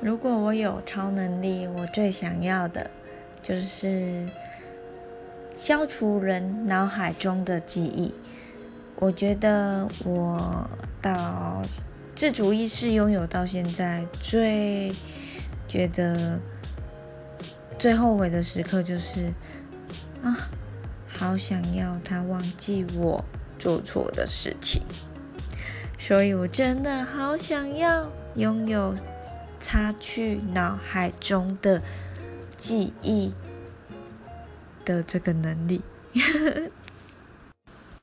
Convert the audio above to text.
如果我有超能力，我最想要的就是消除人脑海中的记忆。我觉得我到自主意识拥有到现在，最觉得最后悔的时刻就是啊，好想要他忘记我做错的事情。所以我真的好想要拥有擦去脑海中的记忆的这个能力。